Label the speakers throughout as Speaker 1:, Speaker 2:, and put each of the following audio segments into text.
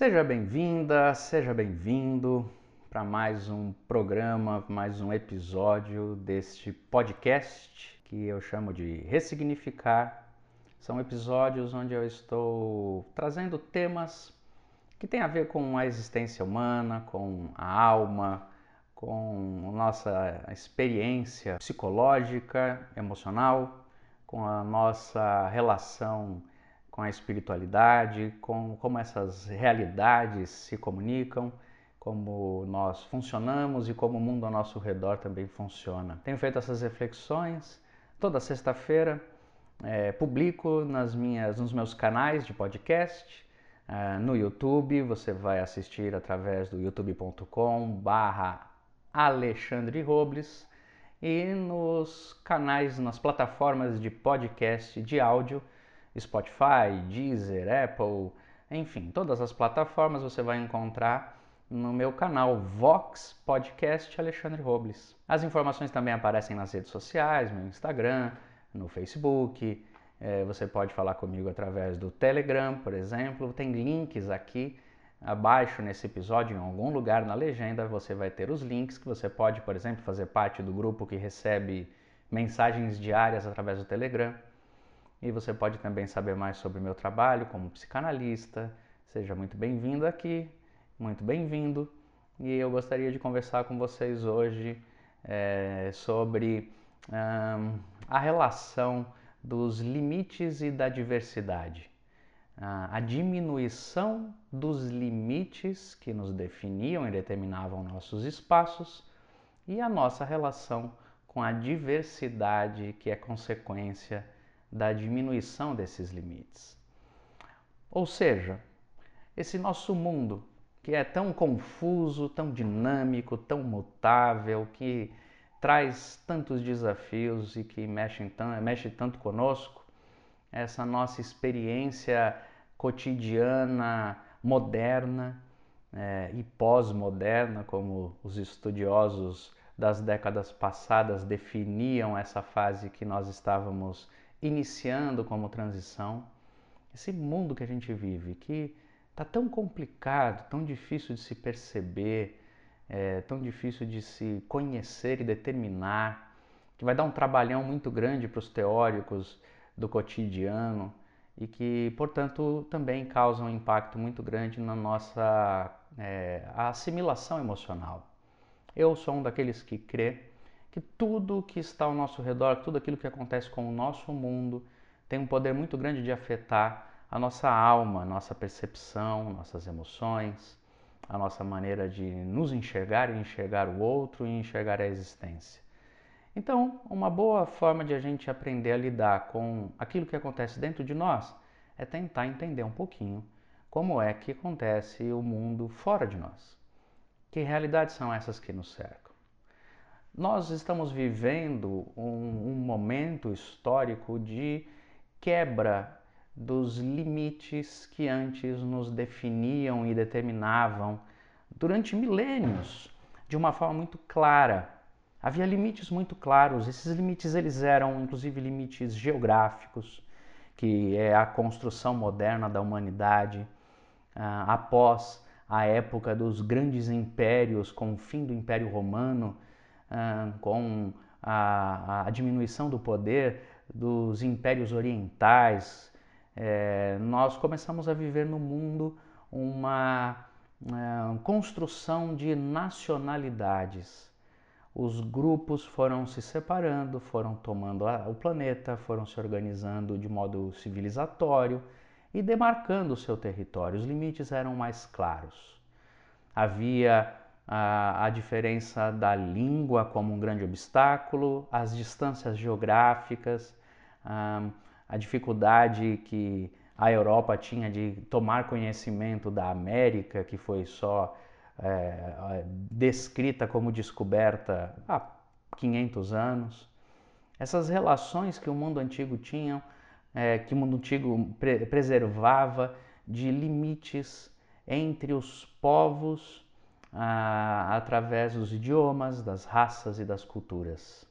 Speaker 1: Seja bem-vinda, seja bem-vindo para mais um programa, mais um episódio deste podcast que eu chamo de Ressignificar. São episódios onde eu estou trazendo temas que têm a ver com a existência humana, com a alma, com nossa experiência psicológica, emocional, com a nossa relação com a espiritualidade, com como essas realidades se comunicam, como nós funcionamos e como o mundo ao nosso redor também funciona. Tenho feito essas reflexões toda sexta-feira, é, publico nas minhas, nos meus canais de podcast, é, no YouTube, você vai assistir através do youtube.com barra Alexandre Robles e nos canais, nas plataformas de podcast de áudio, Spotify, Deezer, Apple, enfim, todas as plataformas você vai encontrar no meu canal Vox Podcast Alexandre Robles. As informações também aparecem nas redes sociais, no Instagram, no Facebook. É, você pode falar comigo através do Telegram, por exemplo. Tem links aqui abaixo nesse episódio, em algum lugar na legenda, você vai ter os links que você pode, por exemplo, fazer parte do grupo que recebe mensagens diárias através do Telegram. E você pode também saber mais sobre o meu trabalho como psicanalista. Seja muito bem-vindo aqui, muito bem-vindo. E eu gostaria de conversar com vocês hoje é, sobre a relação dos limites e da diversidade. A diminuição dos limites que nos definiam e determinavam nossos espaços e a nossa relação com a diversidade que é consequência da diminuição desses limites. Ou seja, esse nosso mundo que é tão confuso, tão dinâmico, tão mutável, que traz tantos desafios e que mexe, mexe tanto conosco, essa nossa experiência cotidiana, moderna é, e pós-moderna, como os estudiosos das décadas passadas definiam essa fase que nós estávamos iniciando como transição, esse mundo que a gente vive, que está tão complicado, tão difícil de se perceber, é, tão difícil de se conhecer e determinar, que vai dar um trabalhão muito grande para os teóricos do cotidiano e que, portanto, também causa um impacto muito grande na nossa é, assimilação emocional. Eu sou um daqueles que crê que tudo que está ao nosso redor, tudo aquilo que acontece com o nosso mundo, tem um poder muito grande de afetar a nossa alma, a nossa percepção, nossas emoções, a nossa maneira de nos enxergar e enxergar o outro e enxergar a existência. Então, uma boa forma de a gente aprender a lidar com aquilo que acontece dentro de nós é tentar entender um pouquinho como é que acontece o mundo fora de nós. Que realidades são essas que nos cercam? Nós estamos vivendo um, um momento histórico de quebra dos limites que antes nos definiam e determinavam durante milênios de uma forma muito clara. Havia limites muito claros. Esses limites eles eram inclusive limites geográficos, que é a construção moderna da humanidade ah, após a época dos grandes impérios, com o fim do Império Romano com a, a, diminuição do poder dos impérios orientais, é, nós começamos a viver no mundo uma construção de nacionalidades. Os grupos foram se separando, foram tomando a, o planeta, foram se organizando de modo civilizatório e demarcando o seu território. Os limites eram mais claros. Havia a, a diferença da língua como um grande obstáculo, as distâncias geográficas, a, a dificuldade que a Europa tinha de tomar conhecimento da América, que foi só é, descrita como descoberta há 500 anos. Essas relações que o mundo antigo tinha, é, que o mundo antigo pre preservava de limites entre os povos ah, através dos idiomas, das raças e das culturas.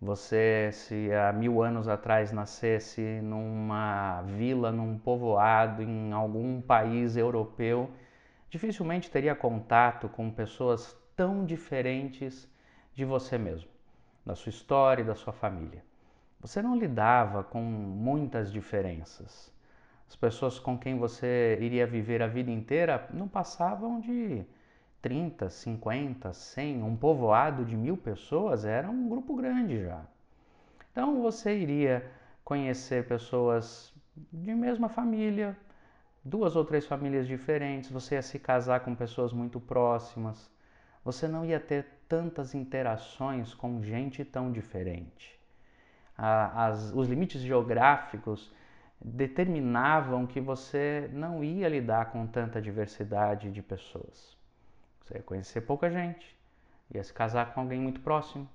Speaker 1: Você, se há mil anos atrás nascesse numa vila, num povoado, em algum país europeu, dificilmente teria contato com pessoas tão diferentes de você mesmo, da sua história e da sua família. Você não lidava com muitas diferenças. As pessoas com quem você iria viver a vida inteira não passavam de 30, 50, 100. Um povoado de mil pessoas era um grupo grande já. Então você iria conhecer pessoas de mesma família, duas ou três famílias diferentes, você ia se casar com pessoas muito próximas, você não ia ter tantas interações com gente tão diferente. As, os limites geográficos determinavam que você não ia lidar com tanta diversidade de pessoas. Você ia conhecer pouca gente, ia se casar com alguém muito próximo,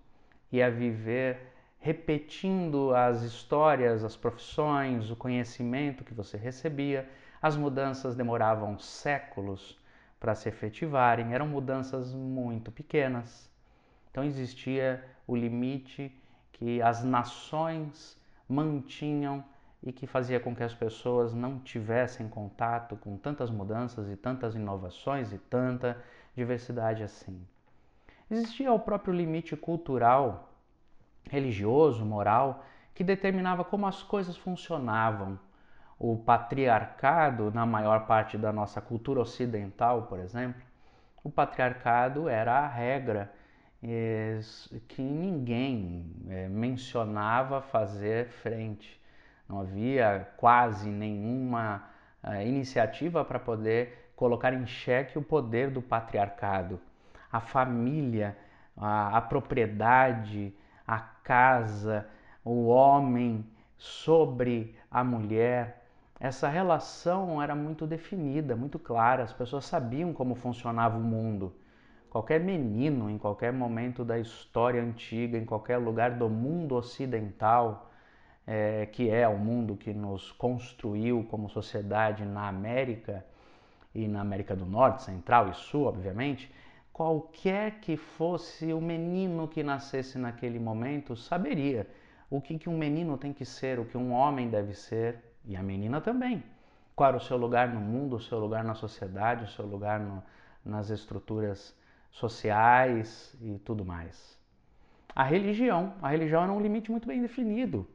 Speaker 1: ia viver repetindo as histórias, as profissões, o conhecimento que você recebia. As mudanças demoravam séculos para se efetivarem, eram mudanças muito pequenas. Então existia o limite que as nações mantinham e que fazia com que as pessoas não tivessem contato com tantas mudanças e tantas inovações e tanta diversidade assim. Existia o próprio limite cultural, religioso, moral, que determinava como as coisas funcionavam. O patriarcado, na maior parte da nossa cultura ocidental, por exemplo, o patriarcado era a regra que ninguém eh, mencionava fazer frente não havia quase nenhuma uh, iniciativa para poder colocar em xeque o poder do patriarcado. A família, a, a propriedade, a casa, o homem sobre a mulher, essa relação era muito definida, muito clara, as pessoas sabiam como funcionava o mundo. Qualquer menino, em qualquer momento da história antiga, em qualquer lugar do mundo ocidental, é, que é o mundo que nos construiu como sociedade na América e na América do Norte, Central e Sul, obviamente, qualquer que fosse o menino que nascesse naquele momento saberia o que, que um menino tem que ser, o que um homem deve ser e a menina também. Qual era o seu lugar no mundo, o seu lugar na sociedade, o seu lugar no, nas estruturas sociais e tudo mais. A religião, a religião era um limite muito bem definido.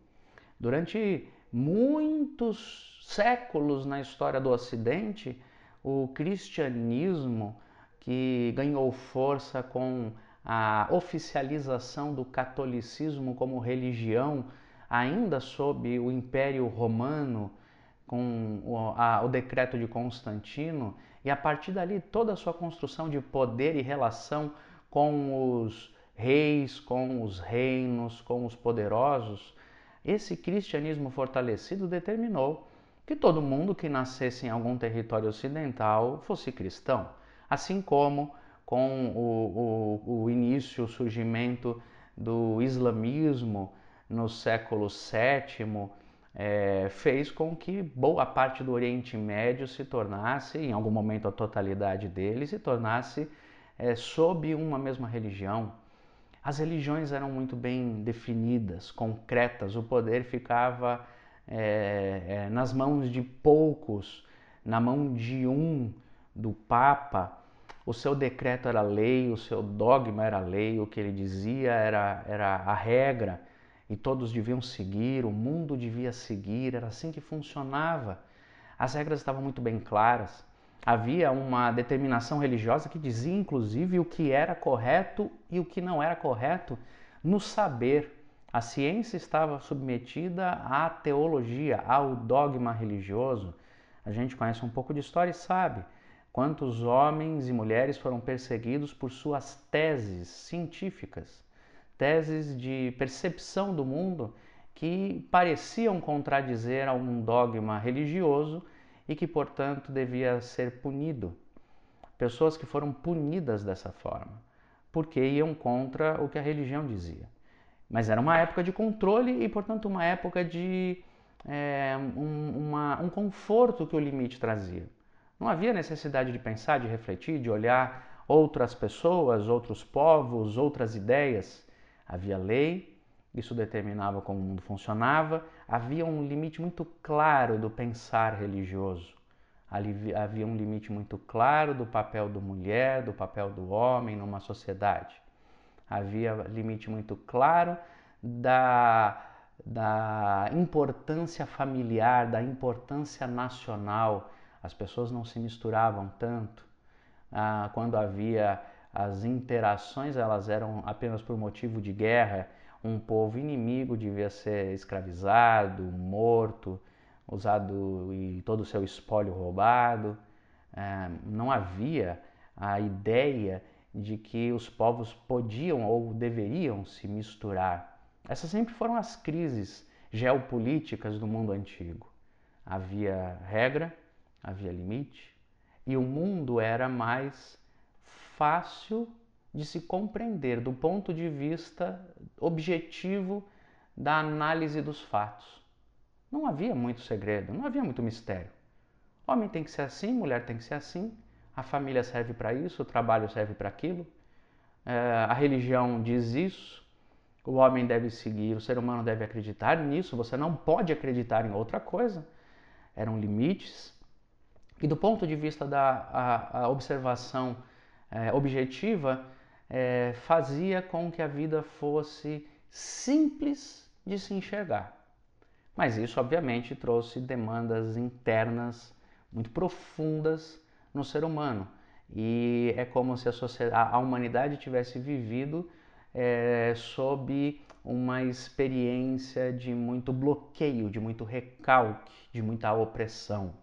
Speaker 1: Durante muitos séculos na história do Ocidente, o cristianismo, que ganhou força com a oficialização do catolicismo como religião, ainda sob o Império Romano, com o, a, o decreto de Constantino, e a partir dali toda a sua construção de poder e relação com os reis, com os reinos, com os poderosos, esse cristianismo fortalecido determinou que todo mundo que nascesse em algum território ocidental fosse cristão, assim como com o, o, o início, o surgimento do islamismo no século VII, é, fez com que boa parte do Oriente Médio se tornasse, em algum momento a totalidade dele, se tornasse é, sob uma mesma religião. As religiões eram muito bem definidas, concretas, o poder ficava é, é, nas mãos de poucos, na mão de um, do Papa. O seu decreto era lei, o seu dogma era lei, o que ele dizia era, era a regra e todos deviam seguir, o mundo devia seguir, era assim que funcionava. As regras estavam muito bem claras. Havia uma determinação religiosa que dizia, inclusive, o que era correto e o que não era correto no saber. A ciência estava submetida à teologia, ao dogma religioso. A gente conhece um pouco de história e sabe quantos homens e mulheres foram perseguidos por suas teses científicas, teses de percepção do mundo que pareciam contradizer algum dogma religioso e que, portanto, devia ser punido. Pessoas que foram punidas dessa forma, porque iam contra o que a religião dizia. Mas era uma época de controle e, portanto, uma época de é, um, uma, um conforto que o limite trazia. Não havia necessidade de pensar, de refletir, de olhar outras pessoas, outros povos, outras ideias. Havia lei isso determinava como o mundo funcionava. Havia um limite muito claro do pensar religioso. Havia um limite muito claro do papel do mulher, do papel do homem numa sociedade. Havia limite muito claro da, da importância familiar, da importância nacional. As pessoas não se misturavam tanto. Ah, quando havia as interações, elas eram apenas por motivo de guerra um povo inimigo devia ser escravizado, morto, usado e todo o seu espólio roubado. É, não havia a ideia de que os povos podiam ou deveriam se misturar. Essas sempre foram as crises geopolíticas do mundo antigo. Havia regra, havia limite, e o mundo era mais fácil de se compreender do ponto de vista objetivo da análise dos fatos. Não havia muito segredo, não havia muito mistério. Homem tem que ser assim, mulher tem que ser assim, a família serve para isso, o trabalho serve para aquilo, é, a religião diz isso, o homem deve seguir, o ser humano deve acreditar nisso, você não pode acreditar em outra coisa. Eram limites. E do ponto de vista da a, a observação é, objetiva, é, fazia com que a vida fosse simples de se enxergar. Mas isso, obviamente, trouxe demandas internas muito profundas no ser humano. E é como se a, a humanidade tivesse vivido é, sob uma experiência de muito bloqueio, de muito recalque, de muita opressão.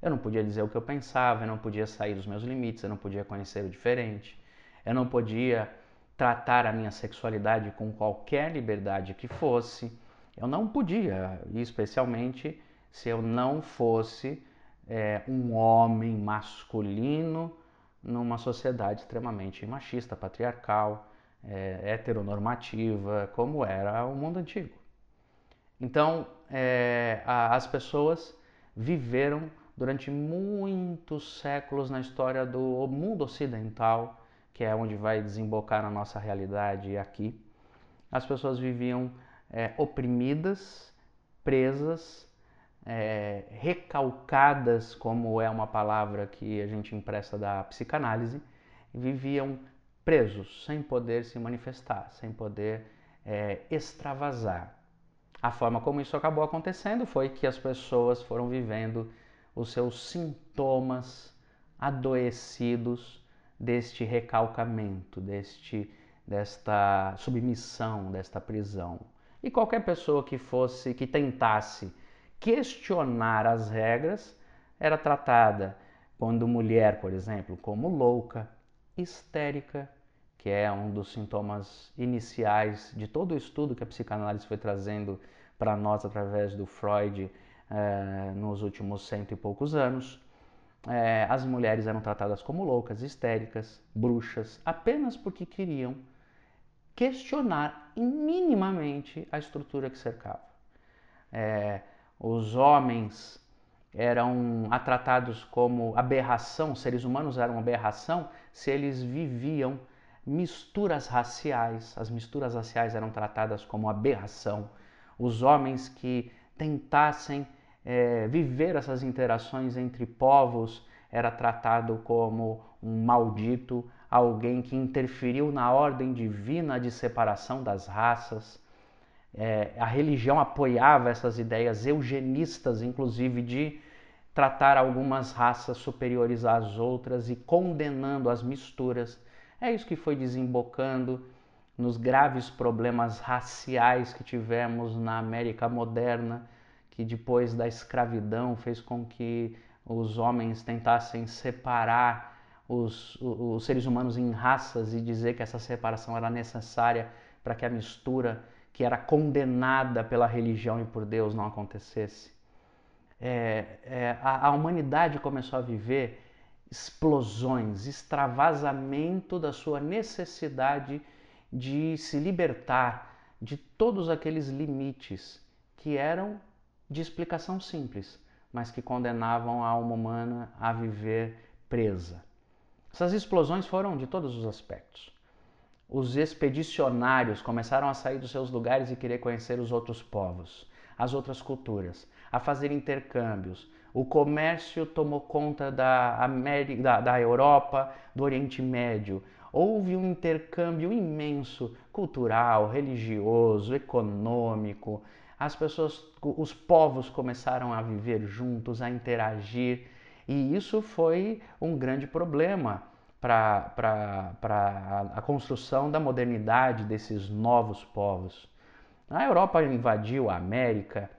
Speaker 1: Eu não podia dizer o que eu pensava, eu não podia sair dos meus limites, eu não podia conhecer o diferente, eu não podia tratar a minha sexualidade com qualquer liberdade que fosse. Eu não podia, especialmente se eu não fosse é, um homem masculino numa sociedade extremamente machista, patriarcal, é, heteronormativa, como era o mundo antigo. Então, é, a, as pessoas viveram durante muitos séculos na história do mundo ocidental que é onde vai desembocar na nossa realidade aqui, as pessoas viviam é, oprimidas, presas, é, recalcadas, como é uma palavra que a gente empresta da psicanálise, viviam presos, sem poder se manifestar, sem poder é, extravasar. A forma como isso acabou acontecendo foi que as pessoas foram vivendo os seus sintomas adoecidos deste recalcamento, deste, desta submissão, desta prisão. E qualquer pessoa que fosse, que tentasse questionar as regras, era tratada, quando mulher, por exemplo, como louca, histérica, que é um dos sintomas iniciais de todo o estudo que a psicanálise foi trazendo para nós através do Freud eh, nos últimos cento e poucos anos é, as mulheres eram tratadas como loucas, histéricas, bruxas, apenas porque queriam questionar minimamente a estrutura que cercava. É, os homens eram tratados como aberração, seres humanos eram aberração se eles viviam misturas raciais. As misturas raciais eram tratadas como aberração. Os homens que tentassem é, viver essas interações entre povos era tratado como um maldito, alguém que interferiu na ordem divina de separação das raças. É, a religião apoiava essas ideias eugenistas, inclusive de tratar algumas raças superiores às outras e condenando as misturas. É isso que foi desembocando nos graves problemas raciais que tivemos na América moderna que depois da escravidão fez com que os homens tentassem separar os, os, seres humanos em raças e dizer que essa separação era necessária para que a mistura que era condenada pela religião e por Deus não acontecesse. É, é, a, a humanidade começou a viver explosões, extravasamento da sua necessidade de se libertar de todos aqueles limites que eram de explicação simples, mas que condenavam a alma humana a viver presa. Essas explosões foram de todos os aspectos. Os expedicionários começaram a sair dos seus lugares e querer conhecer os outros povos, as outras culturas, a fazer intercâmbios. O comércio tomou conta da, América, da, da Europa, do Oriente Médio. Houve um intercâmbio imenso cultural, religioso, econômico. As pessoas, os povos começaram a viver juntos, a interagir, e isso foi um grande problema para a construção da modernidade desses novos povos. A Europa invadiu a América,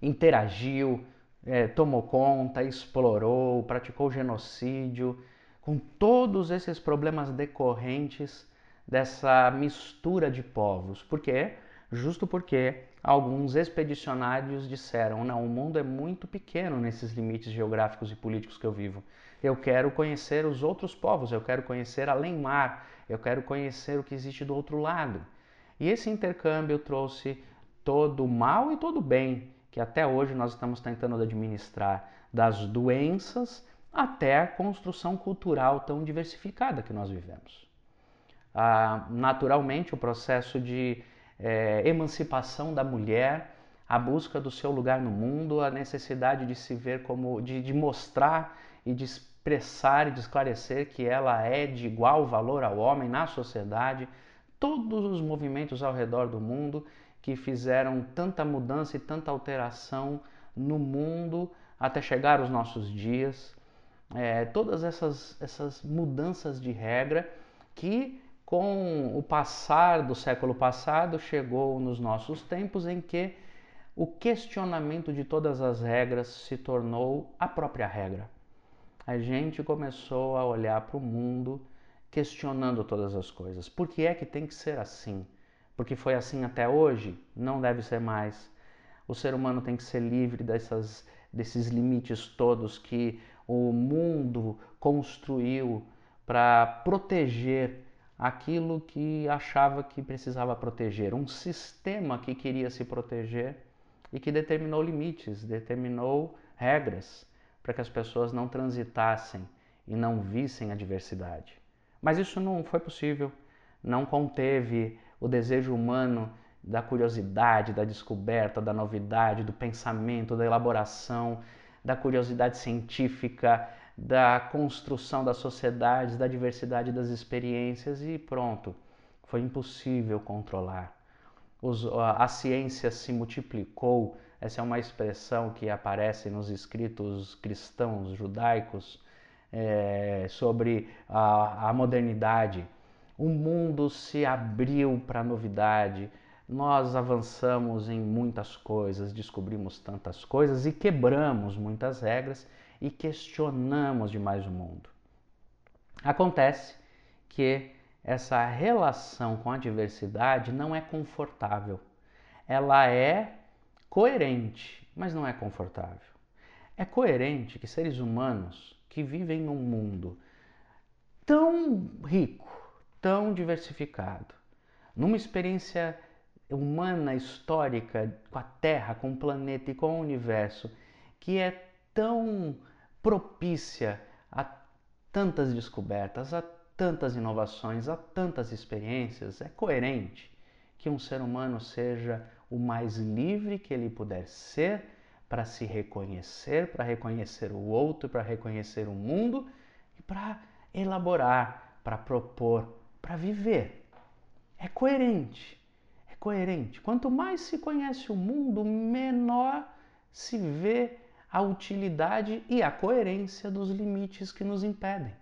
Speaker 1: interagiu, é, tomou conta, explorou, praticou genocídio, com todos esses problemas decorrentes dessa mistura de povos. Por quê? Justo porque alguns expedicionários disseram: não, o mundo é muito pequeno nesses limites geográficos e políticos que eu vivo. Eu quero conhecer os outros povos, eu quero conhecer além mar, eu quero conhecer o que existe do outro lado. E esse intercâmbio trouxe todo o mal e todo o bem que até hoje nós estamos tentando administrar, das doenças até a construção cultural tão diversificada que nós vivemos. Ah, naturalmente, o processo de é, emancipação da mulher, a busca do seu lugar no mundo, a necessidade de se ver como, de, de mostrar e de expressar e de esclarecer que ela é de igual valor ao homem na sociedade, todos os movimentos ao redor do mundo que fizeram tanta mudança e tanta alteração no mundo até chegar aos nossos dias, é, todas essas, essas mudanças de regra que com o passar do século passado chegou nos nossos tempos em que o questionamento de todas as regras se tornou a própria regra a gente começou a olhar para o mundo questionando todas as coisas. Por que é que tem que ser assim? Porque foi assim até hoje? Não deve ser mais. O ser humano tem que ser livre dessas, desses limites todos que o mundo construiu para proteger aquilo que achava que precisava proteger. Um sistema que queria se proteger e que determinou limites, determinou regras para que as pessoas não transitassem e não vissem a diversidade. Mas isso não foi possível, não conteve o desejo humano da curiosidade, da descoberta, da novidade, do pensamento, da elaboração, da curiosidade científica, da construção das sociedades, da diversidade das experiências e pronto. Foi impossível controlar. Os, a, a ciência se multiplicou essa é uma expressão que aparece nos escritos cristãos judaicos é, sobre a, a modernidade. O mundo se abriu para a novidade, nós avançamos em muitas coisas, descobrimos tantas coisas e quebramos muitas regras e questionamos demais o mundo. Acontece que essa relação com a diversidade não é confortável. Ela é coerente, mas não é confortável. É coerente que seres humanos que vivem num mundo tão rico, tão diversificado, numa experiência humana histórica com a Terra, com o planeta e com o universo, que é tão propícia a tantas descobertas, a tantas inovações, a tantas experiências, é coerente que um ser humano seja o mais livre que ele puder ser para se reconhecer, para reconhecer o outro, para reconhecer o mundo e para elaborar, para propor, para viver. É coerente. É coerente. Quanto mais se conhece o mundo, menor se vê a utilidade e a coerência dos limites que nos impedem.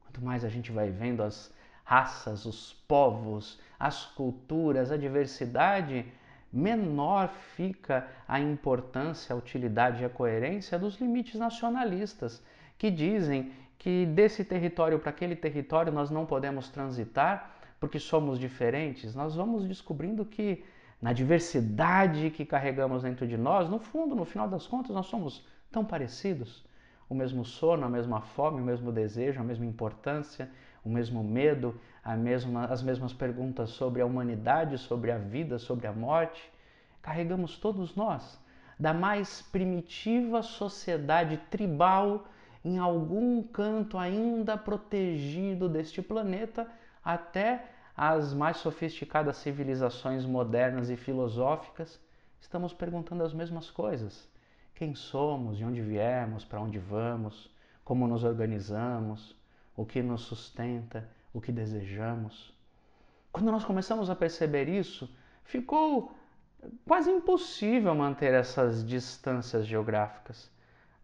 Speaker 1: Quanto mais a gente vai vendo as raças, os povos, as culturas, a diversidade, menor fica a importância, a utilidade e a coerência dos limites nacionalistas, que dizem que desse território para aquele território nós não podemos transitar porque somos diferentes. Nós vamos descobrindo que na diversidade que carregamos dentro de nós, no fundo, no final das contas, nós somos tão parecidos. O mesmo sono, a mesma fome, o mesmo desejo, a mesma importância, o mesmo medo, mesma, as mesmas perguntas sobre a humanidade, sobre a vida, sobre a morte. Carregamos todos nós, da mais primitiva sociedade tribal, em algum canto ainda protegido deste planeta, até as mais sofisticadas civilizações modernas e filosóficas, estamos perguntando as mesmas coisas. Quem somos, de onde viemos, para onde vamos, como nos organizamos, o que nos sustenta, o que desejamos. Quando nós começamos a perceber isso, ficou quase impossível manter essas distâncias geográficas.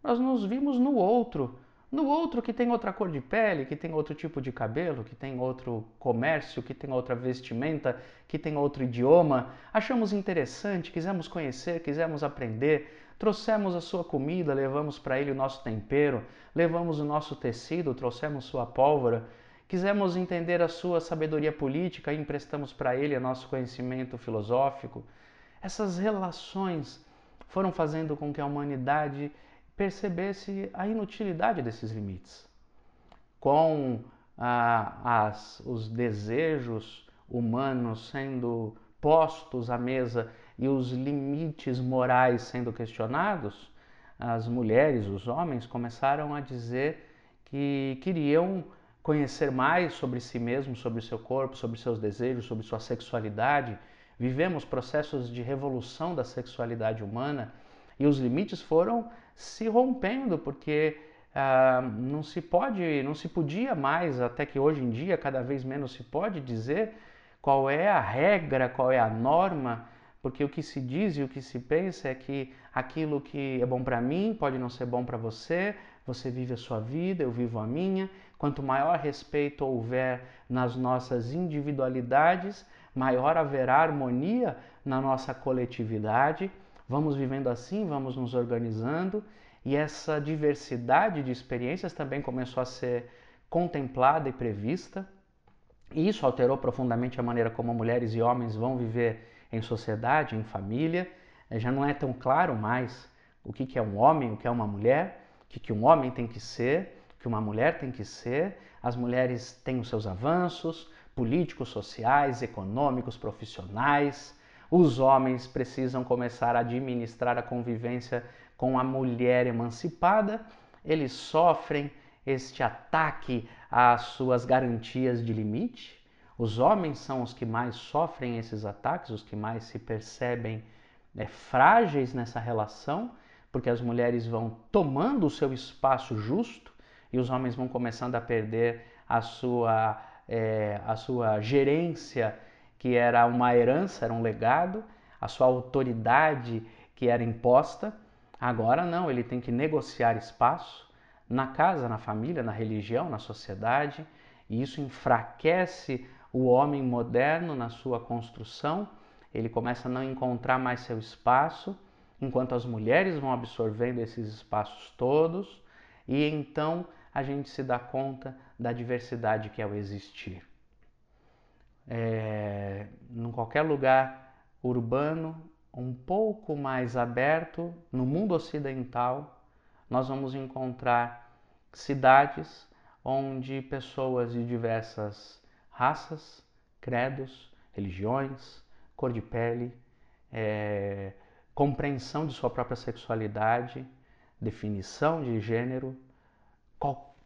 Speaker 1: Nós nos vimos no outro, no outro que tem outra cor de pele, que tem outro tipo de cabelo, que tem outro comércio, que tem outra vestimenta, que tem outro idioma. Achamos interessante, quisemos conhecer, quisemos aprender, trouxemos a sua comida, levamos para ele o nosso tempero, levamos o nosso tecido, trouxemos sua pólvora Quisemos entender a sua sabedoria política e emprestamos para ele o nosso conhecimento filosófico. Essas relações foram fazendo com que a humanidade percebesse a inutilidade desses limites. Com ah, as, os desejos humanos sendo postos à mesa e os limites morais sendo questionados, as mulheres, os homens começaram a dizer que queriam conhecer mais sobre si mesmo, sobre seu corpo, sobre seus desejos, sobre sua sexualidade. Vivemos processos de revolução da sexualidade humana e os limites foram se rompendo porque ah, não se pode, não se podia mais, até que hoje em dia cada vez menos se pode dizer qual é a regra, qual é a norma, porque o que se diz e o que se pensa é que aquilo que é bom para mim pode não ser bom para você, você vive a sua vida, eu vivo a minha. Quanto maior respeito houver nas nossas individualidades, maior haverá harmonia na nossa coletividade. Vamos vivendo assim, vamos nos organizando e essa diversidade de experiências também começou a ser contemplada e prevista. E isso alterou profundamente a maneira como mulheres e homens vão viver em sociedade, em família. Já não é tão claro mais o que é um homem, o que é uma mulher que, que um homem tem que ser, que uma mulher tem que ser. As mulheres têm os seus avanços políticos, sociais, econômicos, profissionais. Os homens precisam começar a administrar a convivência com a mulher emancipada. Eles sofrem este ataque às suas garantias de limite. Os homens são os que mais sofrem esses ataques, os que mais se percebem é, frágeis nessa relação porque as mulheres vão tomando o seu espaço justo e os homens vão começando a perder a sua, é, a sua gerência, que era uma herança, era um legado, a sua autoridade, que era imposta. Agora não, ele tem que negociar espaço na casa, na família, na religião, na sociedade, e isso enfraquece o homem moderno na sua construção. Ele começa a não encontrar mais seu espaço enquanto as mulheres vão absorvendo esses espaços todos, e então a gente se dá conta da diversidade que é o existir. É, em qualquer lugar urbano, um pouco mais aberto, no mundo ocidental, nós vamos encontrar cidades onde pessoas de diversas raças, credos, religiões, cor de pele, é, compreensão de sua própria sexualidade, definição de gênero,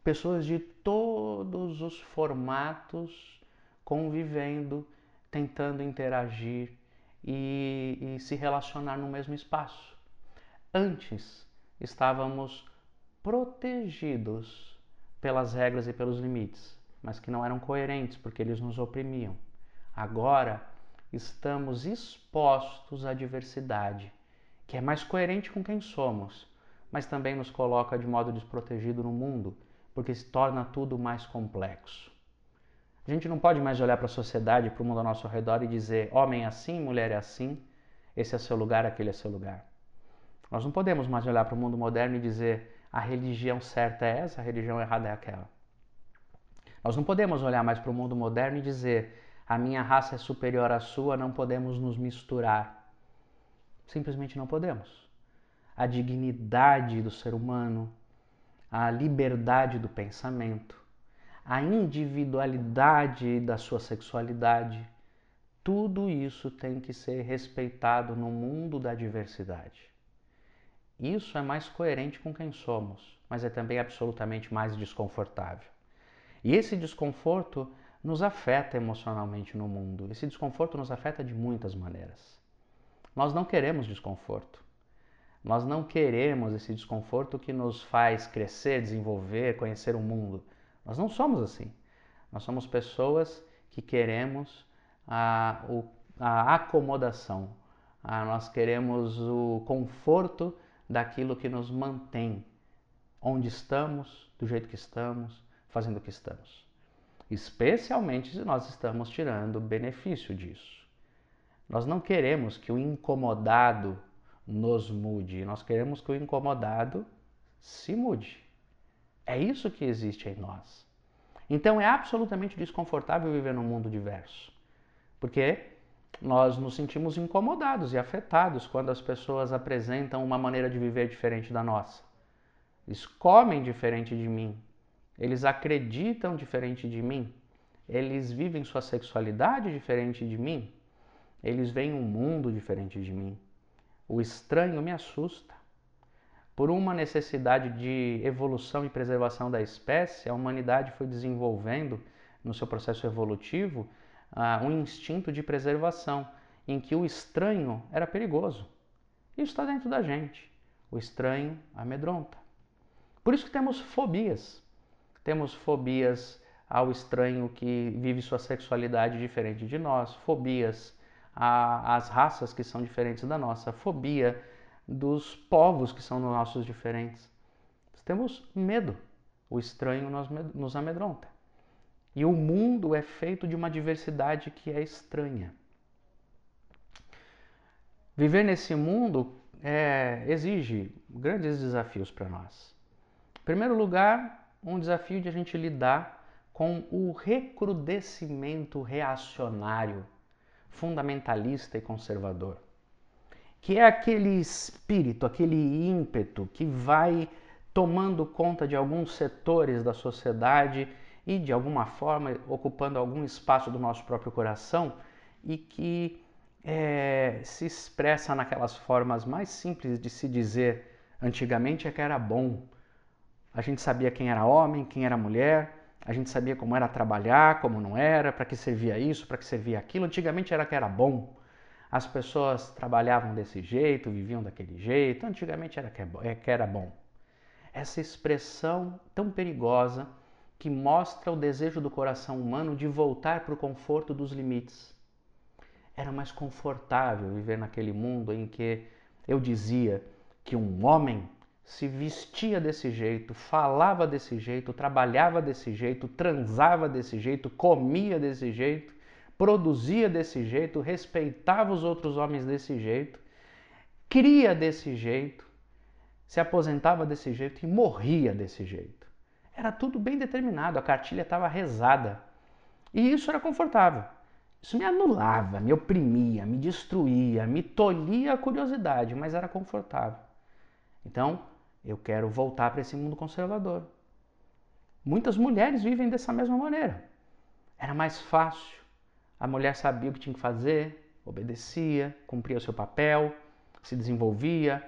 Speaker 1: pessoas de todos os formatos convivendo, tentando interagir e, e se relacionar no mesmo espaço. Antes estávamos protegidos pelas regras e pelos limites, mas que não eram coerentes porque eles nos oprimiam. Agora estamos expostos à diversidade que é mais coerente com quem somos, mas também nos coloca de modo desprotegido no mundo, porque se torna tudo mais complexo. A gente não pode mais olhar para a sociedade, para o mundo ao nosso redor e dizer homem é assim, mulher é assim, esse é seu lugar, aquele é seu lugar. Nós não podemos mais olhar para o mundo moderno e dizer a religião certa é essa, a religião errada é aquela. Nós não podemos olhar mais para o mundo moderno e dizer a minha raça é superior à sua, não podemos nos misturar. Simplesmente não podemos. A dignidade do ser humano, a liberdade do pensamento, a individualidade da sua sexualidade, tudo isso tem que ser respeitado no mundo da diversidade. Isso é mais coerente com quem somos, mas é também absolutamente mais desconfortável. E esse desconforto nos afeta emocionalmente no mundo. Esse desconforto nos afeta de muitas maneiras. Nós não queremos desconforto. Nós não queremos esse desconforto que nos faz crescer, desenvolver, conhecer o mundo. Nós não somos assim. Nós somos pessoas que queremos a, a acomodação, a, nós queremos o conforto daquilo que nos mantém onde estamos, do jeito que estamos, fazendo o que estamos. Especialmente se nós estamos tirando benefício disso. Nós não queremos que o incomodado nos mude, nós queremos que o incomodado se mude. É isso que existe em nós. Então é absolutamente desconfortável viver num mundo diverso, porque nós nos sentimos incomodados e afetados quando as pessoas apresentam uma maneira de viver diferente da nossa. Eles comem diferente de mim, eles acreditam diferente de mim, eles vivem sua sexualidade diferente de mim, eles veem um mundo diferente de mim. O estranho me assusta. Por uma necessidade de evolução e preservação da espécie, a humanidade foi desenvolvendo, no seu processo evolutivo, uh, um instinto de preservação, em que o estranho era perigoso. Isso está dentro da gente. O estranho amedronta. Por isso que temos fobias. Temos fobias ao estranho que vive sua sexualidade diferente de nós, fobias às raças que são diferentes da nossa, fobia dos povos que são nossos diferentes. Temos medo. O estranho nos amedronta. E o mundo é feito de uma diversidade que é estranha. Viver nesse mundo é, exige grandes desafios para nós. Em primeiro lugar, um desafio de a gente lidar com o recrudescimento reacionário, fundamentalista e conservador que é aquele espírito, aquele ímpeto que vai tomando conta de alguns setores da sociedade e de alguma forma ocupando algum espaço do nosso próprio coração e que é, se expressa naquelas formas mais simples de se dizer antigamente é que era bom. A gente sabia quem era homem, quem era mulher, a gente sabia como era trabalhar, como não era, para que servia isso, para que servia aquilo. Antigamente era que era bom. As pessoas trabalhavam desse jeito, viviam daquele jeito. Antigamente era que é era bom. Essa expressão tão perigosa que mostra o desejo do coração humano de voltar para o conforto dos limites. Era mais confortável viver naquele mundo em que eu dizia que um homem se vestia desse jeito, falava desse jeito, trabalhava desse jeito, transava desse jeito, comia desse jeito produzia desse jeito, respeitava os outros homens desse jeito, cria desse jeito, se aposentava desse jeito e morria desse jeito. Era tudo bem determinado, a cartilha estava rezada. E isso era confortável. Isso me anulava, me oprimia, me destruía, me tolhia a curiosidade, mas era confortável. Então, eu quero voltar para esse mundo conservador. Muitas mulheres vivem dessa mesma maneira. Era mais fácil, a mulher sabia o que tinha que fazer, obedecia, cumpria o seu papel, se desenvolvia,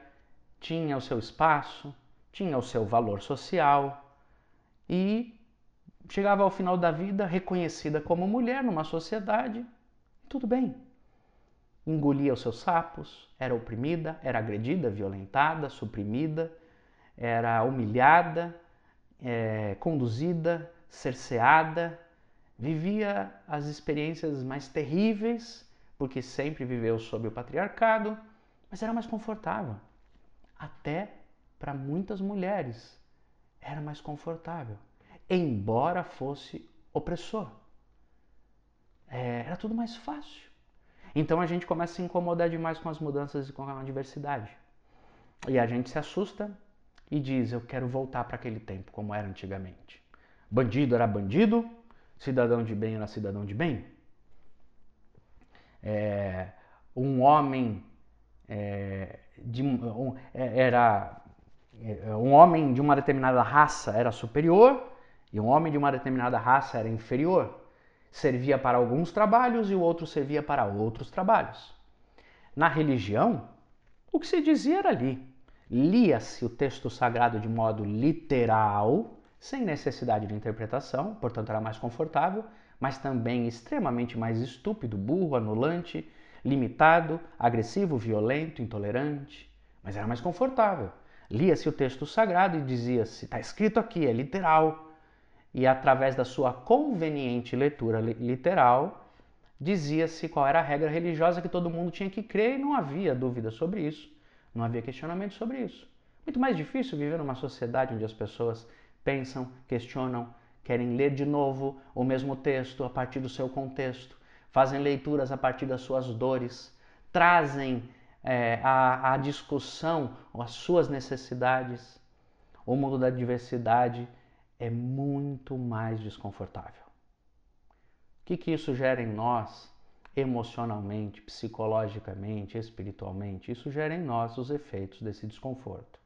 Speaker 1: tinha o seu espaço, tinha o seu valor social e chegava ao final da vida reconhecida como mulher numa sociedade, tudo bem. Engolia os seus sapos, era oprimida, era agredida, violentada, suprimida, era humilhada, é, conduzida, cerceada, vivia as experiências mais terríveis, porque sempre viveu sob o patriarcado, mas era mais confortável. Até para muitas mulheres era mais confortável, embora fosse opressor. É, era tudo mais fácil. Então a gente começa a se incomodar demais com as mudanças e com a diversidade. E a gente se assusta e diz: Eu quero voltar para aquele tempo como era antigamente. Bandido era bandido, cidadão de bem era cidadão de bem? É, um homem é, de, um, é, era é, um homem de uma determinada raça era superior e um homem de uma determinada raça era inferior. Servia para alguns trabalhos e o outro servia para outros trabalhos. Na religião, o que se dizia era ali. Lia-se o texto sagrado de modo literal, sem necessidade de interpretação, portanto era mais confortável, mas também extremamente mais estúpido, burro, anulante, limitado, agressivo, violento, intolerante, mas era mais confortável. Lia-se o texto sagrado e dizia-se: está escrito aqui, é literal. E através da sua conveniente leitura literal, dizia-se qual era a regra religiosa que todo mundo tinha que crer e não havia dúvida sobre isso, não havia questionamento sobre isso. Muito mais difícil viver numa sociedade onde as pessoas pensam, questionam, querem ler de novo o mesmo texto a partir do seu contexto, fazem leituras a partir das suas dores, trazem é, a, a discussão as suas necessidades. O mundo da diversidade é muito mais desconfortável. O que, que isso gera em nós, emocionalmente, psicologicamente, espiritualmente? Isso gera em nós os efeitos desse desconforto.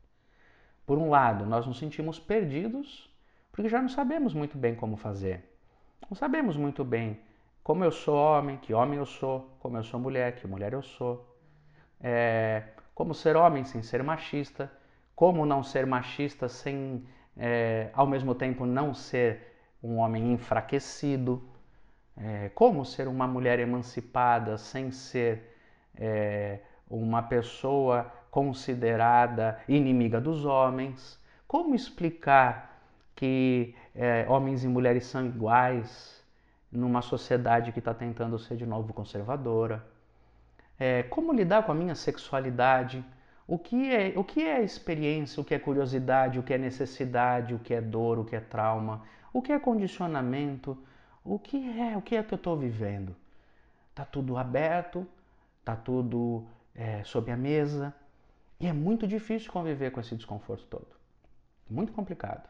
Speaker 1: Por um lado, nós nos sentimos perdidos porque já não sabemos muito bem como fazer. Não sabemos muito bem como eu sou homem, que homem eu sou, como eu sou mulher, que mulher eu sou. É, como ser homem sem ser machista, como não ser machista sem, é, ao mesmo tempo, não ser um homem enfraquecido, é, como ser uma mulher emancipada sem ser é, uma pessoa considerada inimiga dos homens, como explicar que é, homens e mulheres são iguais numa sociedade que está tentando ser de novo conservadora. É, como lidar com a minha sexualidade? O que, é, o que é experiência, o que é curiosidade, o que é necessidade, o que é dor, o que é trauma, o que é condicionamento, o que é, o que é que eu estou vivendo? Tá tudo aberto, tá tudo é, sob a mesa e é muito difícil conviver com esse desconforto todo, muito complicado.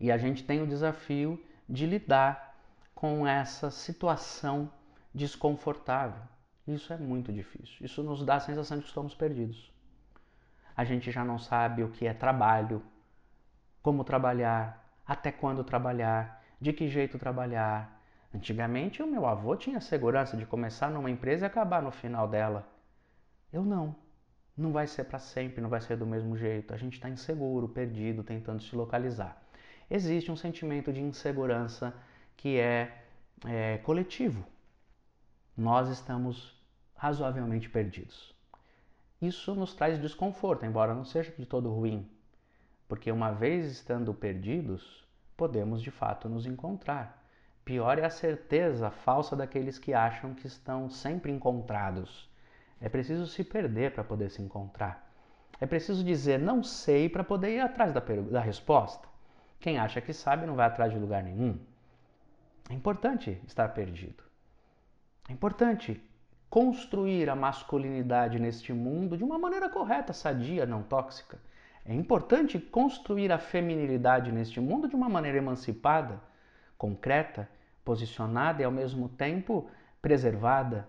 Speaker 1: E a gente tem o desafio de lidar com essa situação desconfortável. Isso é muito difícil. Isso nos dá a sensação de que estamos perdidos. A gente já não sabe o que é trabalho, como trabalhar, até quando trabalhar, de que jeito trabalhar. Antigamente, o meu avô tinha segurança de começar numa empresa e acabar no final dela. Eu não. Não vai ser para sempre, não vai ser do mesmo jeito. A gente está inseguro, perdido, tentando se localizar existe um sentimento de insegurança que é, é coletivo. Nós estamos razoavelmente perdidos. Isso nos traz desconforto, embora não seja de todo ruim, porque uma vez estando perdidos, podemos de fato nos encontrar. Pior é a certeza falsa daqueles que acham que estão sempre encontrados. É preciso se perder para poder se encontrar. É preciso dizer não sei para poder ir atrás da, da resposta. Quem acha que sabe não vai atrás de lugar nenhum. É importante estar perdido. É importante construir a masculinidade neste mundo de uma maneira correta, sadia, não tóxica. É importante construir a feminilidade neste mundo de uma maneira emancipada, concreta, posicionada e ao mesmo tempo preservada.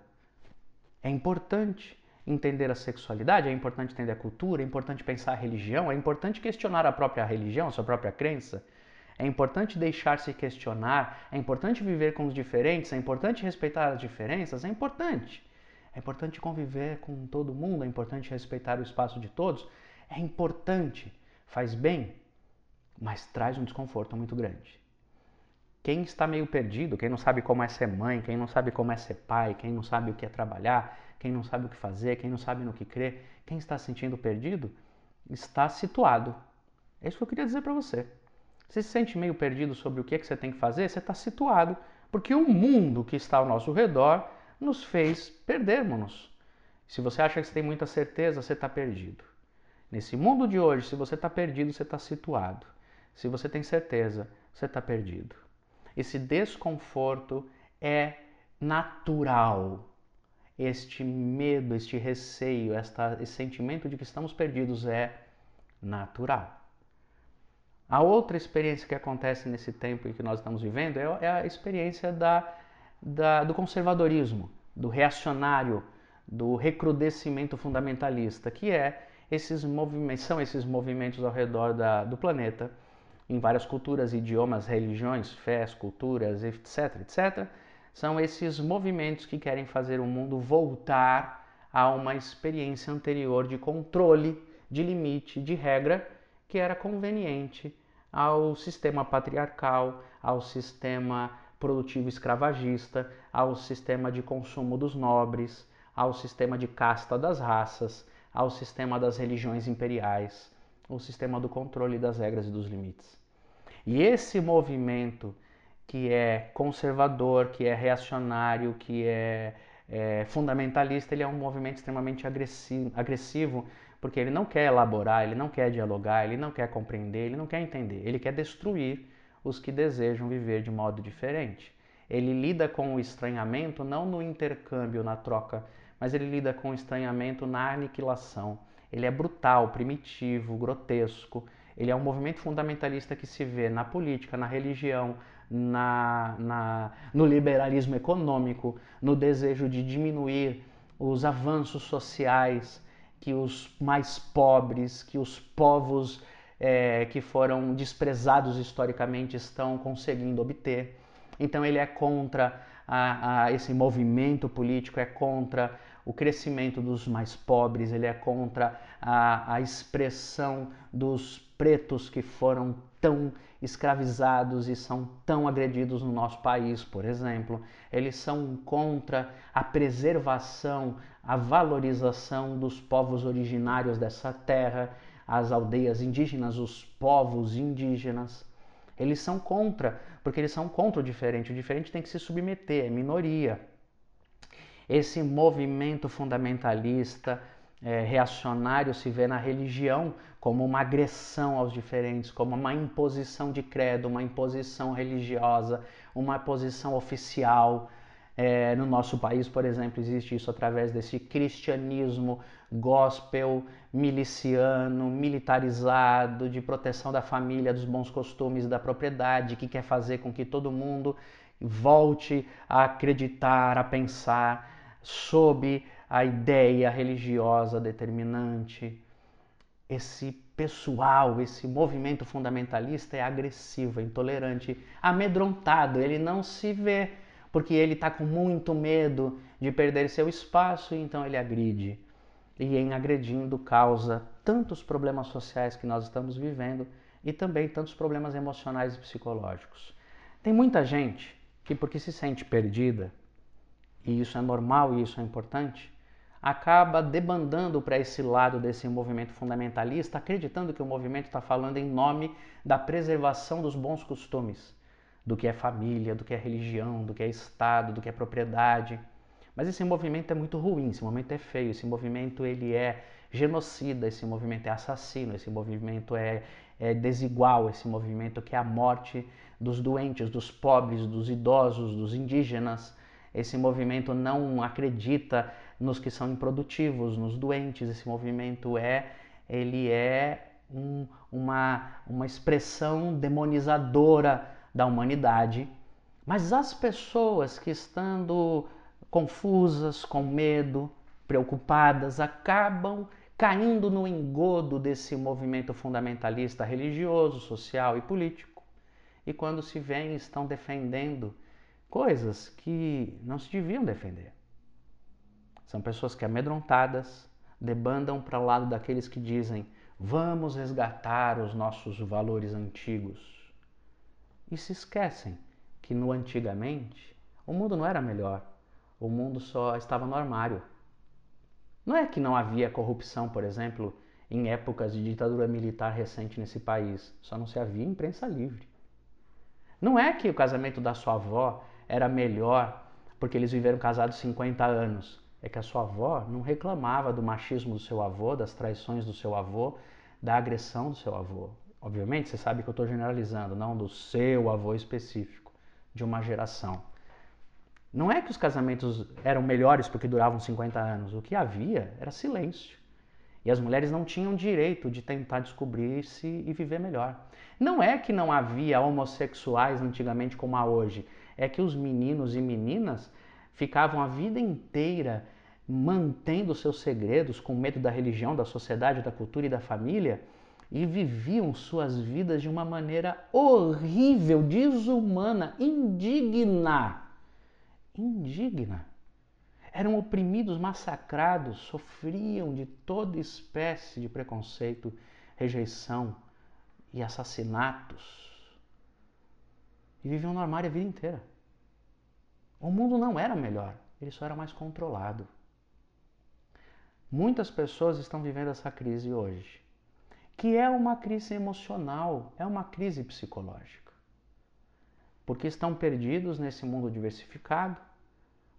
Speaker 1: É importante entender a sexualidade, é importante entender a cultura, é importante pensar a religião, é importante questionar a própria religião, a sua própria crença. É importante deixar-se questionar, é importante viver com os diferentes, é importante respeitar as diferenças, é importante. É importante conviver com todo mundo, é importante respeitar o espaço de todos, é importante, faz bem, mas traz um desconforto muito grande. Quem está meio perdido, quem não sabe como é ser mãe, quem não sabe como é ser pai, quem não sabe o que é trabalhar, quem não sabe o que fazer, quem não sabe no que crer, quem está se sentindo perdido, está situado. É isso que eu queria dizer para você. Você se sente meio perdido sobre o que, é que você tem que fazer, você está situado, porque o mundo que está ao nosso redor nos fez perdermos-nos. Se você acha que você tem muita certeza, você está perdido. Nesse mundo de hoje, se você está perdido, você está situado. Se você tem certeza, você está perdido. Esse desconforto é natural este medo, este receio, esta, esse sentimento de que estamos perdidos é natural. A outra experiência que acontece nesse tempo em que nós estamos vivendo é, é a experiência da, da, do conservadorismo, do reacionário, do recrudescimento fundamentalista, que é esses movimentos, são esses movimentos ao redor da, do planeta, em várias culturas, idiomas, religiões, fés, culturas, etc, etc, são esses movimentos que querem fazer o mundo voltar a uma experiência anterior de controle, de limite, de regra que era conveniente ao sistema patriarcal, ao sistema produtivo escravagista, ao sistema de consumo dos nobres, ao sistema de casta das raças, ao sistema das religiões imperiais, o sistema do controle das regras e dos limites. E esse movimento que é conservador, que é reacionário, que é, é fundamentalista, ele é um movimento extremamente agressivo, agressivo, porque ele não quer elaborar, ele não quer dialogar, ele não quer compreender, ele não quer entender, ele quer destruir os que desejam viver de modo diferente. Ele lida com o estranhamento não no intercâmbio, na troca, mas ele lida com o estranhamento na aniquilação. Ele é brutal, primitivo, grotesco. Ele é um movimento fundamentalista que se vê na política, na religião, na, na, no liberalismo econômico, no desejo de diminuir os avanços sociais que os mais pobres, que os povos é, que foram desprezados historicamente estão conseguindo obter. Então ele é contra a, a esse movimento político, é contra o crescimento dos mais pobres, ele é contra a, a expressão dos pretos que foram tão escravizados e são tão agredidos no nosso país, por exemplo. Eles são contra a preservação, a valorização dos povos originários dessa terra, as aldeias indígenas, os povos indígenas. Eles são contra, porque eles são contra o diferente. O diferente tem que se submeter, é minoria. Esse movimento fundamentalista, é, reacionário, se vê na religião como uma agressão aos diferentes, como uma imposição de credo, uma imposição religiosa, uma posição oficial. É, no nosso país, por exemplo, existe isso através desse cristianismo gospel, miliciano, militarizado, de proteção da família, dos bons costumes, da propriedade, que quer fazer com que todo mundo volte a acreditar, a pensar sob a ideia religiosa determinante. Esse pessoal, esse movimento fundamentalista é agressivo, é intolerante, amedrontado, ele não se vê, porque ele está com muito medo de perder seu espaço, então ele agride. E em agredindo causa tantos problemas sociais que nós estamos vivendo e também tantos problemas emocionais e psicológicos. Tem muita gente que, porque se sente perdida, e isso é normal e isso é importante, acaba debandando para esse lado desse movimento fundamentalista, acreditando que o movimento está falando em nome da preservação dos bons costumes, do que é família, do que é religião, do que é Estado, do que é propriedade. Mas esse movimento é muito ruim, esse movimento é feio, esse movimento ele é genocida, esse movimento é assassino, esse movimento é, é desigual, esse movimento que é a morte dos doentes, dos pobres, dos idosos, dos indígenas, esse movimento não acredita nos que são improdutivos, nos doentes. Esse movimento é, ele é um, uma, uma expressão demonizadora da humanidade. Mas as pessoas que estando confusas, com medo, preocupadas, acabam caindo no engodo desse movimento fundamentalista religioso, social e político. E quando se vêem, estão defendendo coisas que não se deviam defender. São pessoas que, amedrontadas, debandam para o lado daqueles que dizem: vamos resgatar os nossos valores antigos. E se esquecem que no antigamente o mundo não era melhor, o mundo só estava no armário. Não é que não havia corrupção, por exemplo, em épocas de ditadura militar recente nesse país, só não se havia imprensa livre. Não é que o casamento da sua avó era melhor porque eles viveram casados 50 anos. É que a sua avó não reclamava do machismo do seu avô, das traições do seu avô, da agressão do seu avô. Obviamente, você sabe que eu estou generalizando, não do seu avô específico, de uma geração. Não é que os casamentos eram melhores porque duravam 50 anos. O que havia era silêncio. E as mulheres não tinham direito de tentar descobrir-se e viver melhor. Não é que não havia homossexuais antigamente como há hoje é que os meninos e meninas ficavam a vida inteira mantendo seus segredos com medo da religião, da sociedade, da cultura e da família e viviam suas vidas de uma maneira horrível, desumana, indigna. Indigna. Eram oprimidos, massacrados, sofriam de toda espécie de preconceito, rejeição e assassinatos e viviam no armário a vida inteira. O mundo não era melhor, ele só era mais controlado. Muitas pessoas estão vivendo essa crise hoje, que é uma crise emocional, é uma crise psicológica. Porque estão perdidos nesse mundo diversificado,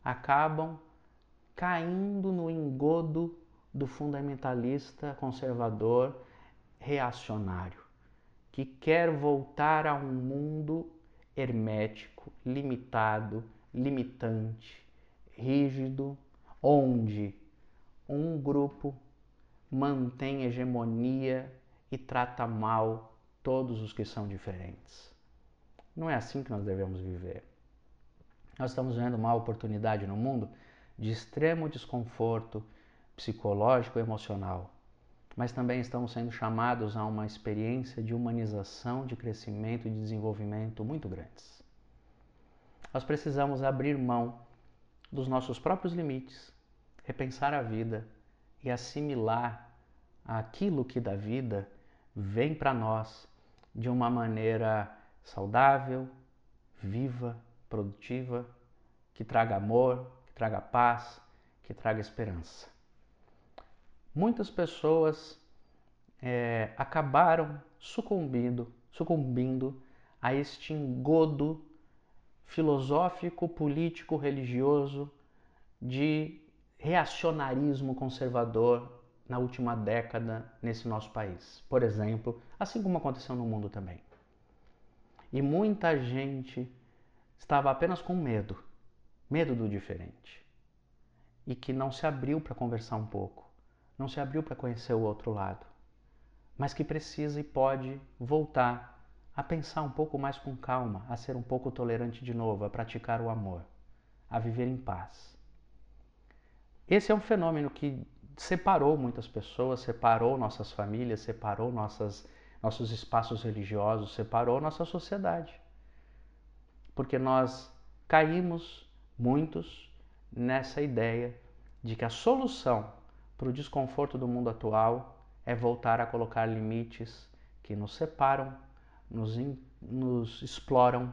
Speaker 1: acabam caindo no engodo do fundamentalista conservador reacionário, que quer voltar a um mundo hermético, limitado, limitante, rígido, onde um grupo mantém hegemonia e trata mal todos os que são diferentes. Não é assim que nós devemos viver. Nós estamos vendo uma oportunidade no mundo de extremo desconforto psicológico e emocional, mas também estamos sendo chamados a uma experiência de humanização, de crescimento e de desenvolvimento muito grandes. Nós precisamos abrir mão dos nossos próprios limites, repensar a vida e assimilar aquilo que da vida vem para nós de uma maneira saudável, viva, produtiva, que traga amor, que traga paz, que traga esperança. Muitas pessoas é, acabaram sucumbindo, sucumbindo a este engodo filosófico, político, religioso de reacionarismo conservador na última década nesse nosso país. Por exemplo, assim como aconteceu no mundo também. E muita gente estava apenas com medo, medo do diferente, e que não se abriu para conversar um pouco, não se abriu para conhecer o outro lado, mas que precisa e pode voltar a pensar um pouco mais com calma, a ser um pouco tolerante de novo, a praticar o amor, a viver em paz. Esse é um fenômeno que separou muitas pessoas, separou nossas famílias, separou nossas, nossos espaços religiosos, separou nossa sociedade. Porque nós caímos, muitos, nessa ideia de que a solução para o desconforto do mundo atual é voltar a colocar limites que nos separam nos, in, nos exploram,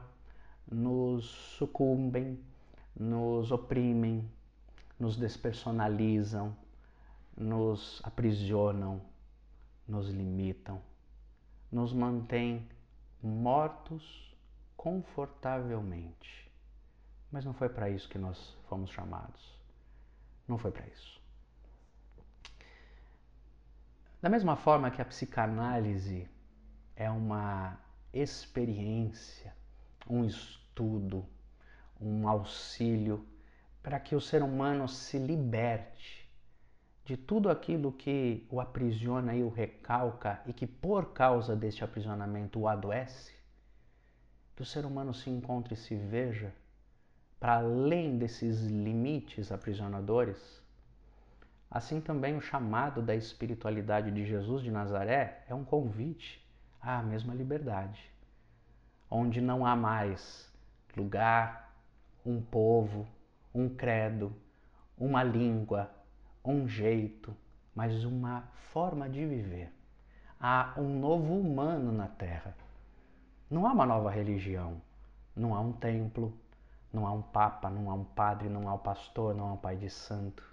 Speaker 1: nos sucumbem, nos oprimem, nos despersonalizam, nos aprisionam, nos limitam, nos mantêm mortos confortavelmente. Mas não foi para isso que nós fomos chamados. Não foi para isso. Da mesma forma que a psicanálise é uma experiência, um estudo, um auxílio para que o ser humano se liberte de tudo aquilo que o aprisiona e o recalca e que por causa deste aprisionamento o adoece, que o ser humano se encontre e se veja para além desses limites aprisionadores. Assim também o chamado da espiritualidade de Jesus de Nazaré é um convite à mesma liberdade, onde não há mais lugar, um povo, um credo, uma língua, um jeito, mas uma forma de viver. Há um novo humano na Terra. Não há uma nova religião, não há um templo, não há um papa, não há um padre, não há um pastor, não há um pai de santo.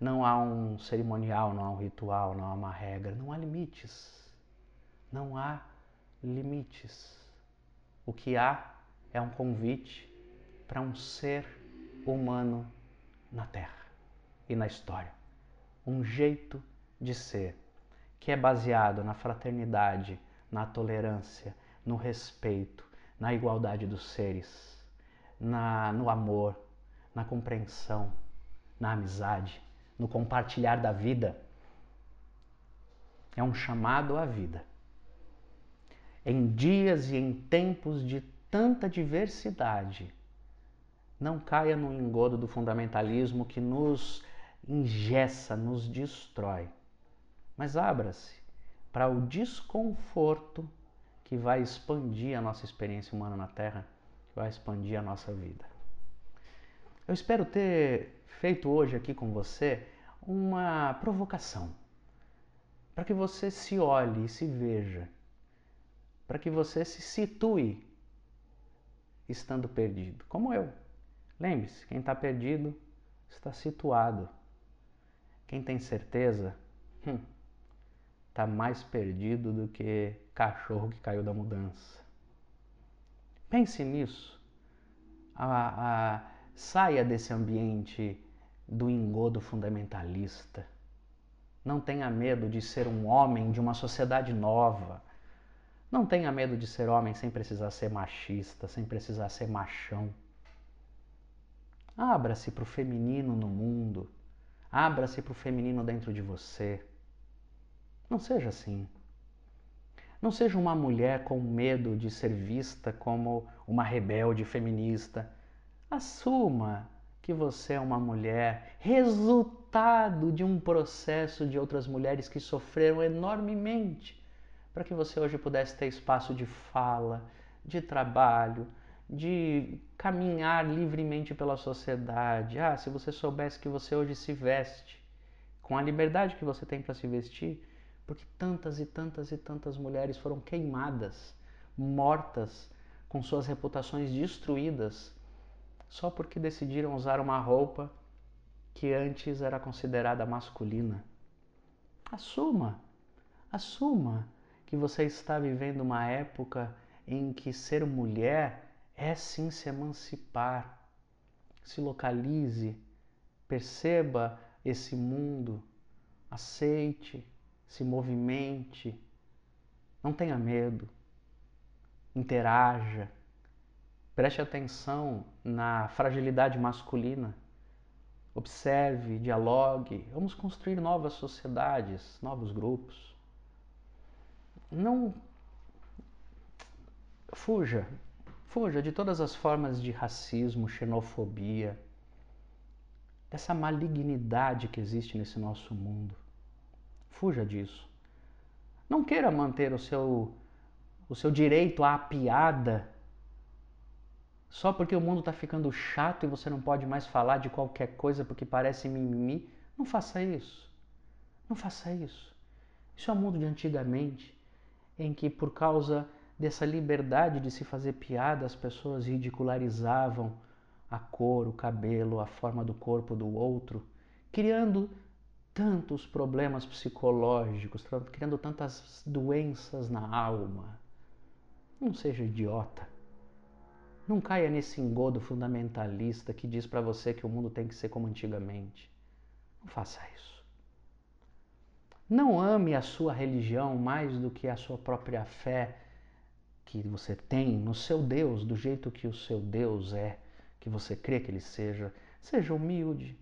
Speaker 1: Não há um cerimonial, não há um ritual, não há uma regra, não há limites. Não há limites. O que há é um convite para um ser humano na Terra e na história. Um jeito de ser que é baseado na fraternidade, na tolerância, no respeito, na igualdade dos seres, na, no amor, na compreensão, na amizade, no compartilhar da vida. É um chamado à vida em dias e em tempos de tanta diversidade, não caia no engodo do fundamentalismo que nos engessa, nos destrói. Mas abra-se para o desconforto que vai expandir a nossa experiência humana na Terra, que vai expandir a nossa vida. Eu espero ter feito hoje aqui com você uma provocação para que você se olhe e se veja para que você se situe estando perdido, como eu. Lembre-se, quem está perdido está situado. Quem tem certeza está hum, tá mais perdido do que cachorro que caiu da mudança. Pense nisso. A, a, saia desse ambiente do engodo fundamentalista. Não tenha medo de ser um homem de uma sociedade nova. Não tenha medo de ser homem sem precisar ser machista, sem precisar ser machão. Abra-se para o feminino no mundo. Abra-se para o feminino dentro de você. Não seja assim. Não seja uma mulher com medo de ser vista como uma rebelde feminista. Assuma que você é uma mulher resultado de um processo de outras mulheres que sofreram enormemente para que você hoje pudesse ter espaço de fala, de trabalho, de caminhar livremente pela sociedade. Ah, se você soubesse que você hoje se veste com a liberdade que você tem para se vestir, porque tantas e tantas e tantas mulheres foram queimadas, mortas, com suas reputações destruídas, só porque decidiram usar uma roupa que antes era considerada masculina. Assuma, assuma que você está vivendo uma época em que ser mulher é sim se emancipar. Se localize, perceba esse mundo, aceite, se movimente, não tenha medo, interaja, preste atenção na fragilidade masculina, observe, dialogue, vamos construir novas sociedades, novos grupos. Não fuja, Fuja de todas as formas de racismo, xenofobia, dessa malignidade que existe nesse nosso mundo. Fuja disso. Não queira manter o seu, o seu direito à piada só porque o mundo está ficando chato e você não pode mais falar de qualquer coisa porque parece mimimi. Não faça isso. Não faça isso. Isso é o mundo de antigamente, em que por causa dessa liberdade de se fazer piada, as pessoas ridicularizavam a cor, o cabelo, a forma do corpo do outro, criando tantos problemas psicológicos, criando tantas doenças na alma. Não seja idiota. Não caia nesse engodo fundamentalista que diz para você que o mundo tem que ser como antigamente. Não faça isso. Não ame a sua religião mais do que a sua própria fé que você tem no seu Deus, do jeito que o seu Deus é, que você crê que ele seja. Seja humilde.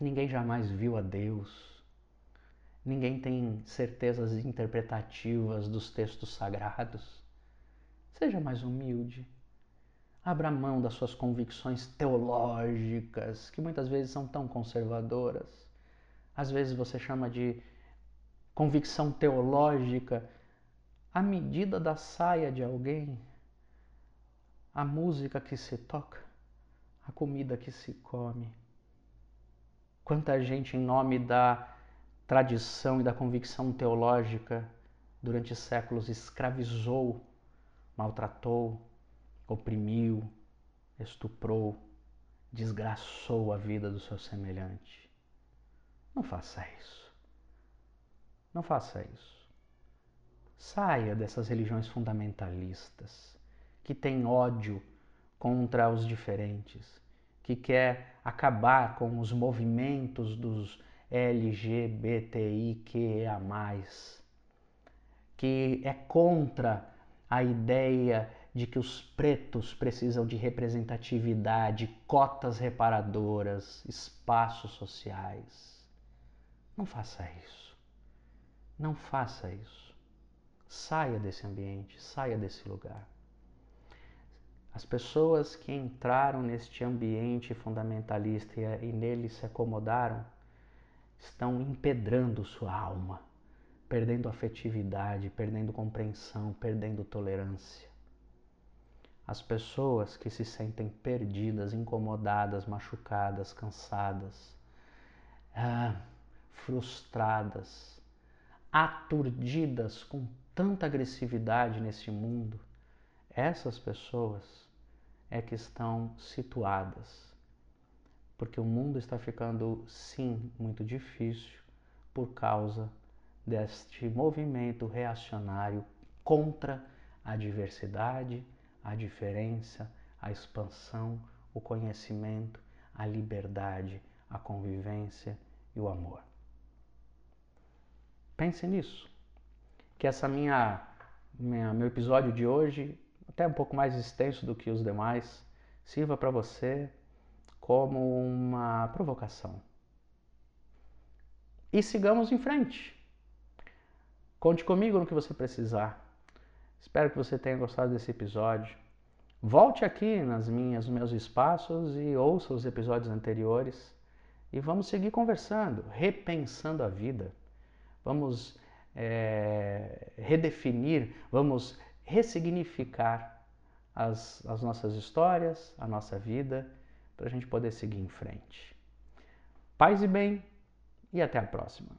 Speaker 1: Ninguém jamais viu a Deus. Ninguém tem certezas interpretativas dos textos sagrados. Seja mais humilde. Abra mão das suas convicções teológicas, que muitas vezes são tão conservadoras. Às vezes você chama de convicção teológica a medida da saia de alguém, a música que se toca, a comida que se come. Quanta gente, em nome da tradição e da convicção teológica, durante séculos escravizou, maltratou, oprimiu, estuprou, desgraçou a vida do seu semelhante. Não faça isso. Não faça isso. Saia dessas religiões fundamentalistas que têm ódio contra os diferentes, que quer acabar com os movimentos dos LGBTIQA+, que é contra a ideia de que os pretos precisam de representatividade, cotas reparadoras, espaços sociais. Não faça isso. Não faça isso. Saia desse ambiente, saia desse lugar. As pessoas que entraram neste ambiente fundamentalista e, e nele se acomodaram estão empedrando sua alma, perdendo afetividade, perdendo compreensão, perdendo tolerância. As pessoas que se sentem perdidas, incomodadas, machucadas, cansadas, ah, frustradas, aturdidas com tanta agressividade nesse mundo, essas pessoas é que estão situadas. Porque o mundo está ficando, sim, muito difícil por causa deste movimento reacionário contra a diversidade, a diferença, a expansão, o conhecimento, a liberdade, a convivência e o amor. Pense nisso. Que essa minha, minha meu episódio de hoje, até um pouco mais extenso do que os demais, sirva para você como uma provocação. E sigamos em frente. Conte comigo no que você precisar. Espero que você tenha gostado desse episódio. Volte aqui nas minhas, nos meus espaços e ouça os episódios anteriores e vamos seguir conversando, repensando a vida. Vamos é, redefinir, vamos ressignificar as, as nossas histórias, a nossa vida, para a gente poder seguir em frente. Paz e bem, e até a próxima.